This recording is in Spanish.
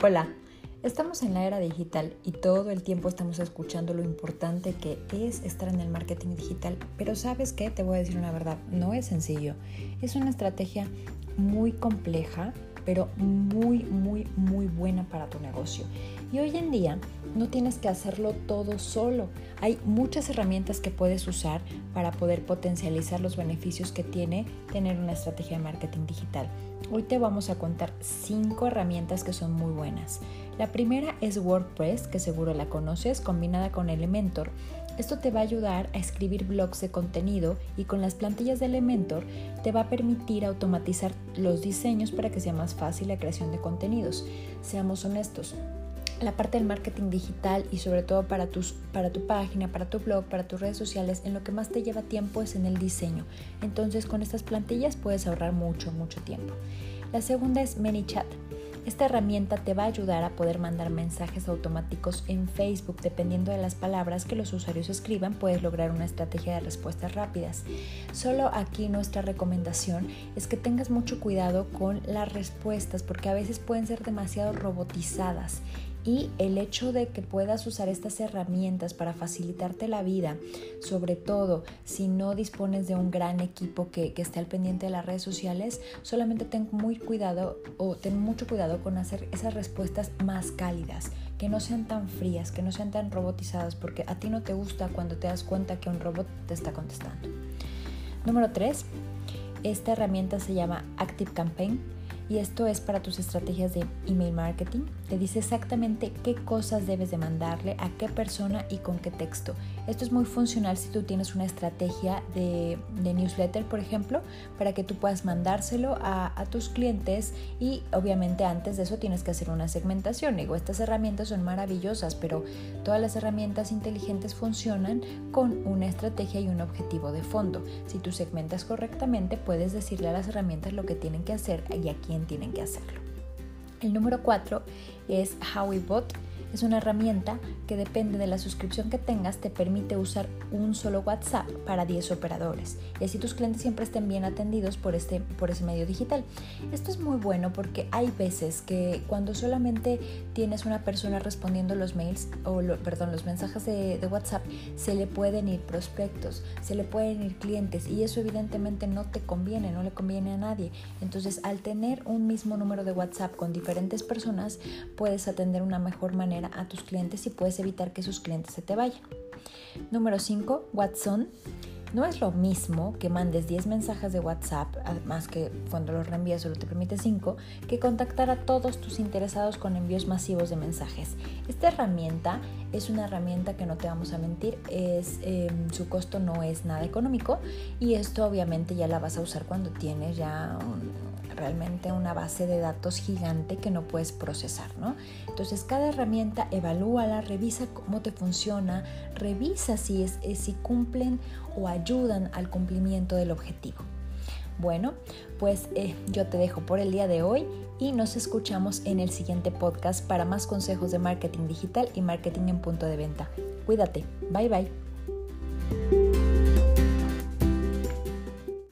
Hola, estamos en la era digital y todo el tiempo estamos escuchando lo importante que es estar en el marketing digital, pero sabes qué, te voy a decir una verdad, no es sencillo, es una estrategia muy compleja, pero muy, muy, muy buena para tu negocio. Y hoy en día no tienes que hacerlo todo solo. Hay muchas herramientas que puedes usar para poder potencializar los beneficios que tiene tener una estrategia de marketing digital. Hoy te vamos a contar cinco herramientas que son muy buenas. La primera es WordPress, que seguro la conoces, combinada con Elementor. Esto te va a ayudar a escribir blogs de contenido y con las plantillas de Elementor te va a permitir automatizar los diseños para que sea más fácil la creación de contenidos. Seamos honestos, la parte del marketing digital y sobre todo para, tus, para tu página, para tu blog, para tus redes sociales, en lo que más te lleva tiempo es en el diseño. Entonces con estas plantillas puedes ahorrar mucho, mucho tiempo. La segunda es ManyChat. Esta herramienta te va a ayudar a poder mandar mensajes automáticos en Facebook. Dependiendo de las palabras que los usuarios escriban, puedes lograr una estrategia de respuestas rápidas. Solo aquí nuestra recomendación es que tengas mucho cuidado con las respuestas porque a veces pueden ser demasiado robotizadas y el hecho de que puedas usar estas herramientas para facilitarte la vida, sobre todo si no dispones de un gran equipo que, esté al pendiente de las redes sociales, solamente ten muy cuidado o ten mucho cuidado con hacer esas respuestas más cálidas, que no sean tan frías, que no sean tan robotizadas, porque a ti no te gusta cuando te das cuenta que un robot te está contestando. Número 3. Esta herramienta se llama Active Campaign y esto es para tus estrategias de email marketing. Te dice exactamente qué cosas debes de mandarle, a qué persona y con qué texto. Esto es muy funcional si tú tienes una estrategia de, newsletter, por ejemplo, para que tú puedas mandárselo a, tus clientes y obviamente antes de eso tienes que hacer una segmentación. Digo, estas herramientas son maravillosas, pero todas las herramientas inteligentes funcionan con una estrategia y un objetivo de fondo. Si tú segmentas correctamente, puedes decirle a las herramientas lo que tienen que hacer y a quién tienen que hacerlo. El número 4 es HowieBot es una herramienta que depende de la suscripción que tengas, te permite usar un solo WhatsApp para 10 operadores y así tus clientes siempre estén bien atendidos por, este, por ese medio digital. Esto es muy bueno porque hay veces que cuando solamente tienes una persona respondiendo los mails o perdón, los mensajes de, de WhatsApp, se le pueden ir prospectos, se le pueden ir clientes y eso evidentemente no te conviene, no le conviene a nadie. Entonces, al tener un mismo número de WhatsApp con diferentes personas, puedes atender una mejor manera a tus clientes y puedes evitar que sus clientes se te vayan. Número 5, Watson. No es lo mismo que mandes 10 mensajes de WhatsApp, además que cuando los reenvías solo te permite 5, que contactar a todos tus interesados con envíos masivos de mensajes. Esta herramienta es una herramienta que no te vamos a mentir, es, em, su costo no es nada económico y esto obviamente ya la vas a usar cuando tienes ya un, realmente una base de datos gigante que no puedes procesar, ¿no? Entonces cada herramienta evalúala, revisa cómo te funciona, revisa si, es, si cumplen o ayudan al cumplimiento del objetivo. Bueno, pues eh, yo te dejo por el día de hoy y nos escuchamos en el siguiente podcast para más consejos de marketing digital y marketing en punto de venta. Cuídate, bye bye.